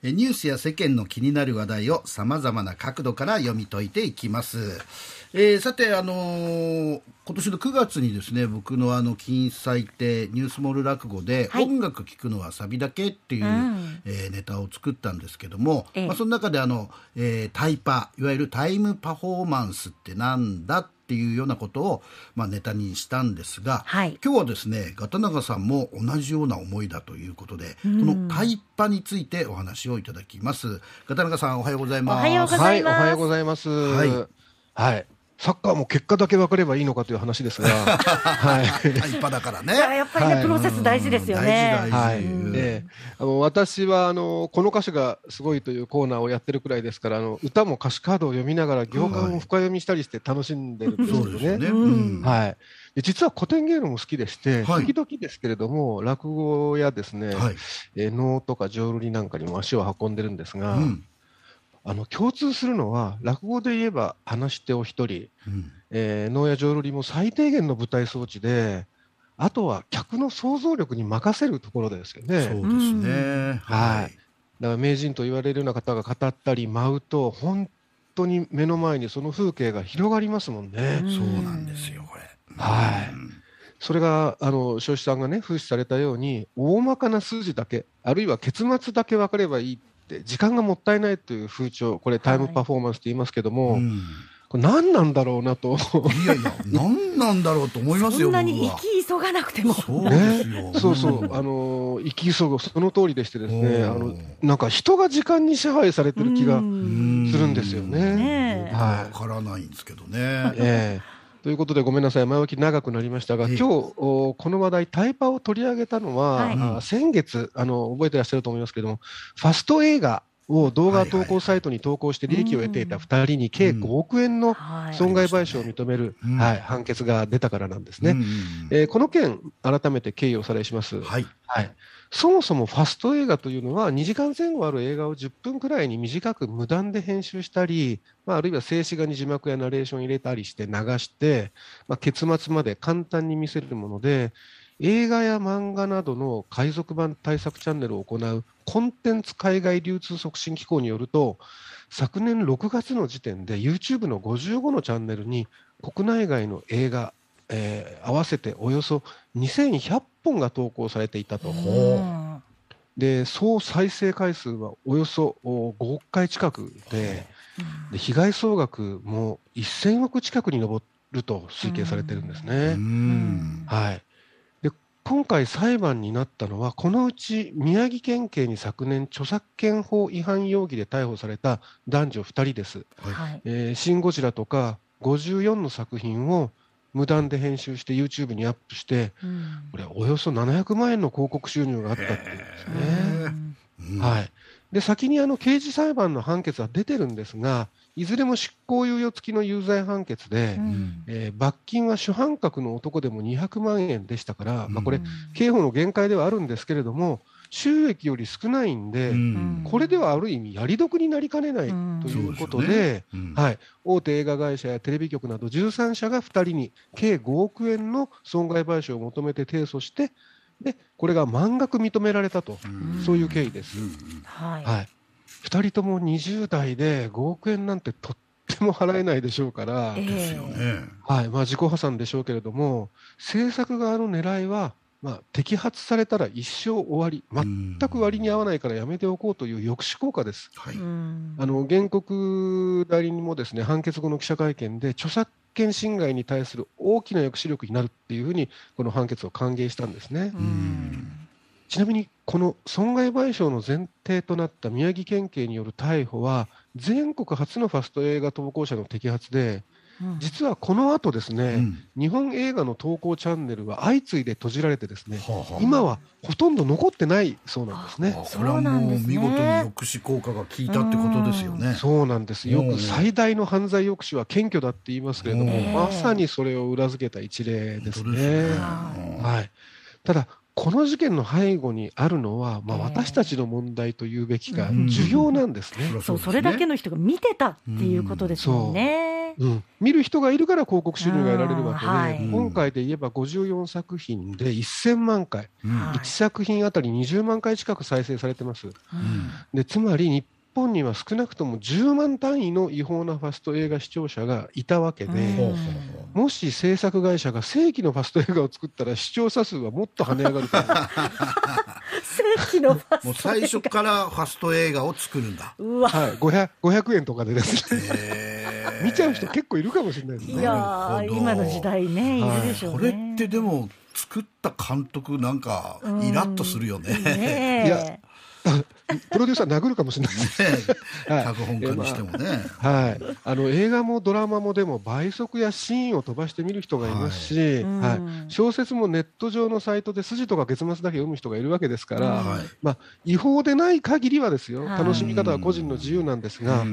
ニュースや世間の気になる話題をさまざまな角度から読み解いていきます。えー、さて、あのー、今年の9月にですね僕のあの金祭亭ニュースモール落語で、はい、音楽聴くのはサビだけっていう、うん、えー、ネタを作ったんですけども、ええ、まあ、その中であの、えー、タイパいわゆるタイムパフォーマンスってなんだっていうようなことを、まあ、ネタにしたんですが、はい、今日はですねガタナガさんも同じような思いだということで、うん、このタイパについてお話をいただきます。ガタナガさんおはようございますおはようございます、はい、おはようございます。はい、はいサッカーも結果だけ分かればいいのかという話ですが、はい、一派だからね。やっぱりね、はい、プロセス大事ですよね。はい、えー、あの私はあのこの歌詞がすごいというコーナーをやってるくらいですから、あの歌も歌詞カードを読みながら行間を深読みしたりして楽しんでるんですよね。ね。うん、はい。実は古典芸能も好きでして、はい、時々ですけれども落語やですね、はい、え能とか浄瑠璃なんかにも足を運んでるんですが。うんあの共通するのは落語で言えば話し手を一人、うん、えー、能や浄瑠璃も最低限の舞台装置であとは客の想像力に任せるところですよね。そうですね、はい、だから名人と言われるような方が語ったり舞うと本当に目の前にその風景が広がりますもんね。そうなんですよこれ。はい。それがあの彰子さんがね風刺されたように大まかな数字だけあるいは結末だけ分かればいいって時間がもったいないという風潮これタイムパフォーマンスと言いますけども、はいうんこれ何なんだろうなと。いやいや、何なんだろうと思いますよ。そんなに生き急がなくても。そうですよ。そうそう、あの、生き急ぐ、その通りでしてですね、あの、なんか人が時間に支配されてる気がするんですよね。はい。わからないんですけどね。ええということでごめんなさい。前置き長くなりましたが、今日この話題タイパを取り上げたのは、はい、先月あの覚えてらっしゃると思いますけどもファスト映画を動画投稿サイトに投稿して利益を得ていた2人に計5億円の損害賠償を認める、はい、判決が出たからなんですね。えー、この件、改めて経緯をおさらいします。はい、はいそもそもファスト映画というのは2時間前後ある映画を10分くらいに短く無断で編集したり、まあ、あるいは静止画に字幕やナレーション入れたりして流して、まあ、結末まで簡単に見せるもので映画や漫画などの海賊版対策チャンネルを行うコンテンツ海外流通促進機構によると昨年6月の時点で YouTube の55のチャンネルに国内外の映画、えー、合わせておよそ2100本が投稿されていたと。で総再生回数はおよそ5億回近くでで被害総額も1000億近くに上ると推計されてるんですね。はい、今回裁判になったのは、このうち宮城県警に昨年、著作権法違反容疑で逮捕された男女2人です。はい、えー、シン・ゴジラとか54の作品を無断で編集して YouTube にアップして、うん、これおよそ700万円の広告収入があったっていうんですね。はい、で先にあの刑事裁判の判決は出てるんですが、いずれも執行猶予付きの有罪判決で、うん、えー、罰金は主犯格の男でも200万円でしたから、うん、まあ、これ、刑法の限界ではあるんですけれども、収益より少ないんで、うん、これではある意味、やり得になりかねないということで、はい、大手映画会社やテレビ局など13社が2人に計5億円の損害賠償を求めて提訴して、でこれが満額認められたと、そういう経緯です。はい、はい。2人とも20代で5億円なんてとっても払えないでしょうから、ですよね。はい。まあ、自己破産でしょうけれども、制作側の狙いは、まあ、摘発されたら一生終わり、全く割に合わないからやめておこうという抑止効果です。はい、あの原告代理人もですね判決後の記者会見で、著作権侵害に対する大きな抑止力になるっていうふうに、この判決を歓迎したんですね。ちなみにこの損害賠償の前提となった宮城県警による逮捕は全国初のファスト映画投稿者の摘発で、うん、実はこの後ですね、うん、日本映画の投稿チャンネルは相次いで閉じられてですね、はあはあ、今はほとんど残ってないそうなんですね。それはもう見事に抑止効果が効いたってことですよね。そうなんです。よく最大の犯罪抑止は謙虚だって言いますけれども、まさにそれを裏付けた一例ですね。すねはい。ただこの事件の背後にあるのは、まあ、私たちの問題というべきか、需要なんですね。そう、それだけの人が見てたっていうことですよね。うん、見る人がいるから広告収入が得られるわけで、はい、今回で言えば54作品で1000万回、うん、1作品あたり20万回近く再生されてます。うん、でつまり日本には少なくとも10万単位の違法なファスト映画視聴者がいたわけで、もし制作会社が正規のファスト映画を作ったら視聴者数はもっと跳ね上がると思う。正規のファストもう最初からファスト映画を作るんだ。うわ、はい、500, 500円とかでですね。見ちゃう人結構いるかもしれないですね。いや今の時代ね、い。るでしょう、ね、これってでも作った監督なんかイラッとするよね。ね。いやプロデューサー殴るかもしれないですね。脚本家にしてもね。はい。あの映画もドラマもでも倍速やシーンを飛ばして見る人がいますし、はい。小説もネット上のサイトで筋とか結末だけ読む人がいるわけですから、まあ違法でない限りはですよ。楽しみ方は個人の自由なんですが、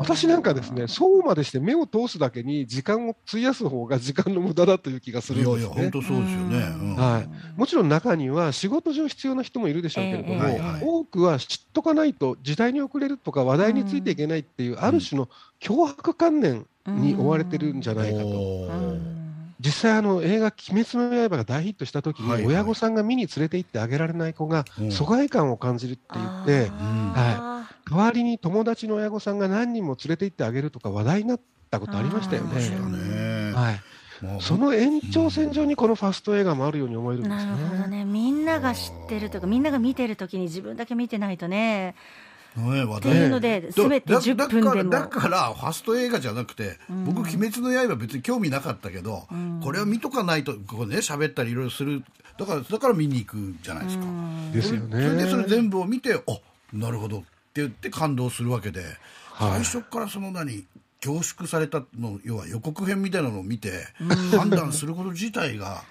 私なんかですね、そうまでして目を通すだけに時間を費やす方が時間の無駄だという気がするんですね。いやいや本当そうですよね。はい。もちろん中には仕事上必要な人もいるでしょうけれども、多くは知っとかないと時代に遅れるとか話題についていけないっていう、ある種の脅迫観念に追われてるんじゃないかと。実際あの映画「鬼滅の刃」が大ヒットした時に親御さんが見に連れて行ってあげられない子が疎外感を感じるって言って、はい、代わりに友達の親御さんが何人も連れて行ってあげるとか話題になったことありましたよね。はいその延長線上にこのファスト映画もあるように思えるんですね。なるほどね。みんなが知ってるとか、みんなが見てるときに自分だけ見てないとね。ね、っていうので、すべて10分でも。だからファスト映画じゃなくて、うん、僕「鬼滅の刃」別に興味なかったけど、うん、これは見とかないとここね喋ったりいろいろする。だからだから見に行くじゃないですか、うん、ですよね。それでそれ全部を見てあなるほどって言って感動するわけで、はい、最初からその何凝縮されたの要は予告編みたいなのを見て判断すること自体が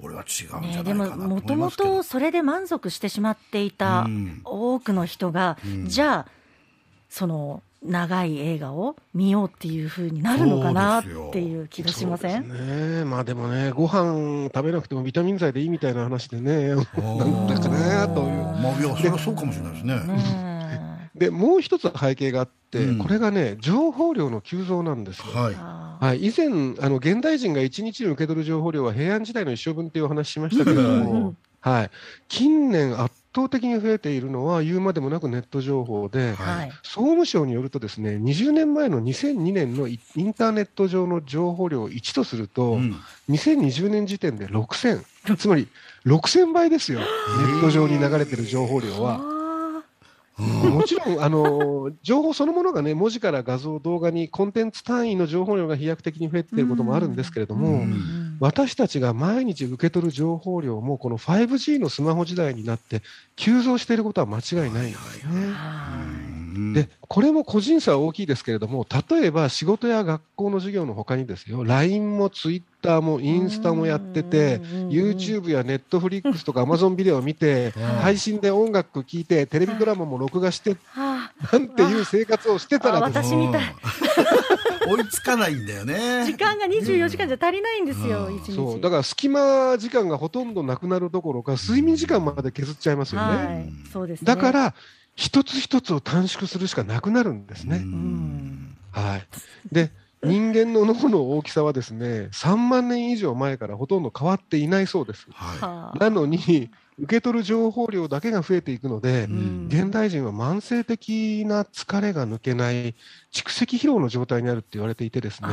俺は違うんじゃないかなと思いますけど、ね、でももともとそれで満足してしまっていた多くの人が、うん、じゃあその長い映画を見ようっていうふうになるのかなっていう気がしません？ね。まあでもねご飯食べなくてもビタミン剤でいいみたいな話でね。なんだかねという。まあいやそれはそうかもしれないですね。ねでもう一つ背景があって、うん、これがね情報量の急増なんですよ。はい。はい、以前あの現代人が1日に受け取る情報量は平安時代の一生分っていうお話しましたけれども、はい、近年圧倒的に増えているのは言うまでもなくネット情報で、はい、総務省によるとですね20年前の2002年のインターネット上の情報量を1とすると、うん、2020年時点で6000つまり6000倍ですよ。ネット上に流れてる情報量は。もちろん、あの情報そのものがね、文字から画像、動画にコンテンツ単位の情報量が飛躍的に増えていることもあるんですけれども、私たちが毎日受け取る情報量も、この 5G のスマホ時代になって、急増していることは間違いないんですね。でこれも個人差は大きいですけれども例えば仕事や学校の授業のほかにですよ LINE も Twitter もインスタもやってて YouTube や Netflix とか Amazon ビデオを見て 配信で音楽聴いてテレビドラマも録画してなんていう生活をしてたら私みたい。追いつかないんだよね。時間が24時間じゃ足りないんですよ、うん、そう。だから隙間時間がほとんどなくなるどころか睡眠時間まで削っちゃいますよね、はい、そうです、ね、だから一つ一つを短縮するしかなくなるんですね。はい、で人間の脳の大きさはですね3万年以上前からほとんど変わっていないそうです。はい、なのに受け取る情報量だけが増えていくので、現代人は慢性的な疲れが抜けない蓄積疲労の状態にあるって言われていてですね、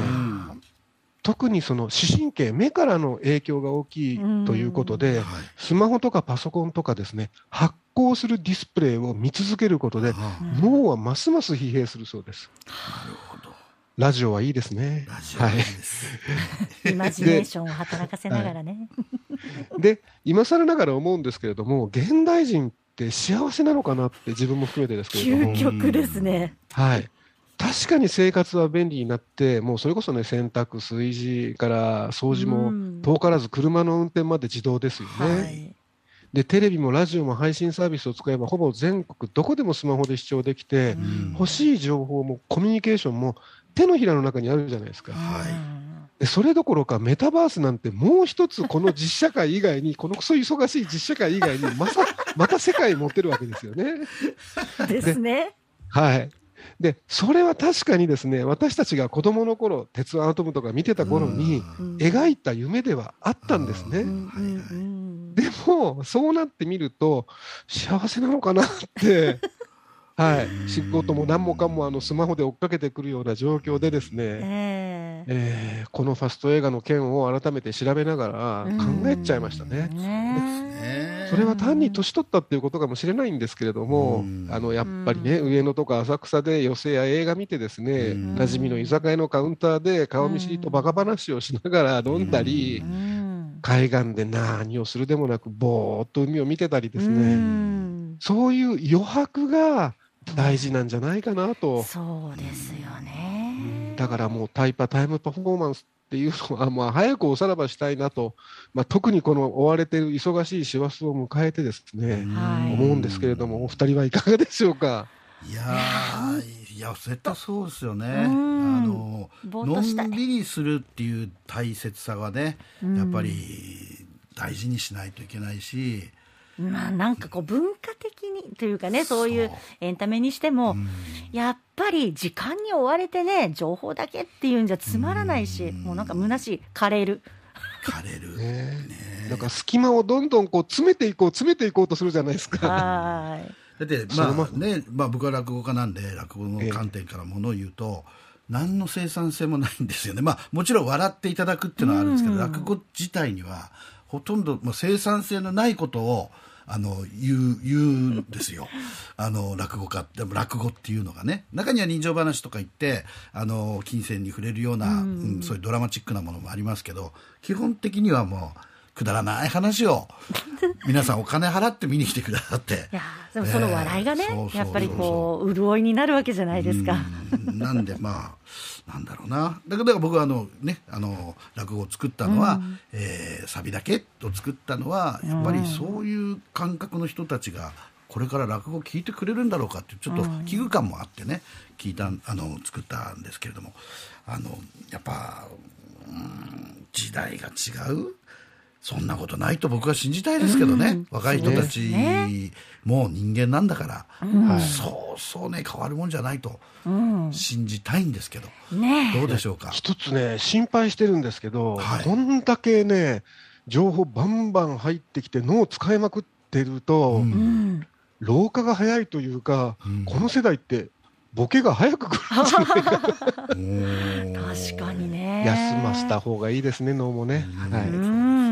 特にその視神経、目からの影響が大きいということで、スマホとかパソコンとかですね、発光するディスプレイを見続けることで、脳はますます疲弊するそうです。なるほど。ラジオはいいですね。はい。イマジネーションを働かせながらね。で、今更ながら思うんですけれども、現代人って幸せなのかなって自分も含めてですけれども。究極ですね。はい。確かに生活は便利になって、もうそれこそね、洗濯、炊事から掃除も遠からず車の運転まで自動ですよね。はい、で、テレビもラジオも配信サービスを使えば、ほぼ全国どこでもスマホで視聴できて、欲しい情報もコミュニケーションも手のひらの中にあるじゃないですか。はいでそれどころかメタバースなんてもう一つこの実社会以外にこのクソ忙しい実社会以外にまさまた世界持ってるわけですよね。ですね。はい。でそれは確かにですね私たちが子どもの頃鉄腕アトムとか見てた頃に描いた夢ではあったんですね。でもそうなってみると幸せなのかなって はい、仕事も何もかもあのスマホで追っかけてくるような状況でですね、えー、えー、このファスト映画の件を改めて調べながら考えちゃいましたね。ねそれは単に年取ったっていうことかもしれないんですけれども、あのやっぱりね、上野とか浅草で寄席や映画見てですね、馴染みの居酒屋のカウンターで顔見知りとバカ話をしながら飲んだり、海岸で何をするでもなくぼーっと海を見てたりですね、そういう余白が大事なんじゃないかなと。そうですよね。だからもうタイパタイムパフォーマンスっていうのは、まあ、早くおさらばしたいなと、まあ、特にこの追われている忙しい師走を迎えてですね、思うんですけれども、お二人はいかがでしょうか？いやいや絶対そうですよね。あののんびりするっていう大切さがね、やっぱり大事にしないといけないし。まあなんかこう文化的にというかねそう。いうエンタメにしても、やっぱり時間に追われてね情報だけっていうんじゃつまらないし、もうなんか虚しい。枯れる。枯れる、ね。なんか隙間をどんどんこう詰めていこう詰めていこうとするじゃないですか。はい。だってまあね、まあ、僕は落語家なんで落語の観点からものを言うと、何の生産性もないんですよね、まあ、もちろん笑っていただくっていうのはあるんですけど、落語自体にはほとんど、まあ、生産性のないことをあの言う言うんですよ。あの落語家。でも落語っていうのがね。中には人情話とか言ってあの金銭に触れるような、うん、そういうドラマチックなものもありますけど基本的にはもうくだらない話を。皆さんお金払って見に来てくださって。いやでもその笑いがね、えー、やっぱりこう潤いになるわけじゃないですか。なんでまあなんだろうな。だから僕はあのねあの落語を作ったのは、うん、えー、サビだけを作ったのはやっぱりそういう感覚の人たちがこれから落語を聞いてくれるんだろうかってちょっと危惧感もあってね聞いたあの作ったんですけれども。あのやっぱ、うん、時代が違うそんなことないと僕は信じたいですけどね、うん、若い人たちも人間なんだから、うん、そうそうね変わるもんじゃないと信じたいんですけど、うんね、どうでしょうか？一つね心配してるんですけど、はい、こんだけね情報バンバン入ってきて脳を使いまくってると、老化が早いというか、この世代ってボケが早く来るんじゃないか 確かにね。休ませた方がいいですね脳もね、はい、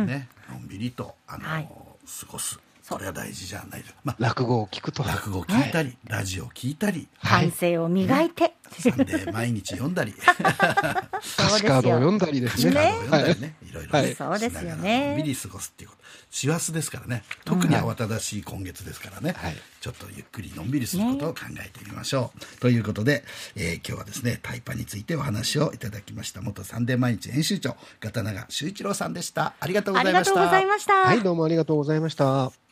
ねのんびりとあの、はい、過ごす。それは大事じゃないです、まあ、落語を聞くと。落語を聞いたり、はい、ラジオを聞いたり。反省を磨いて、サンデー毎日読んだり。歌詞カードを読んだりですね。歌詞カードを読んだりね、い。ろいろね、はい、そうですよね。のんびり過ごすっていうこと。師走ですからね。特に慌ただしい今月ですからね、はい、ちょっとゆっくりのんびりすることを考えてみましょう、ね、ということで、えー、今日はですねタイパについてお話をいただきました。元サンデー毎日編集長片永修一郎さんでした。ありがとうございました。ありがとうございました。はいどうもありがとうございました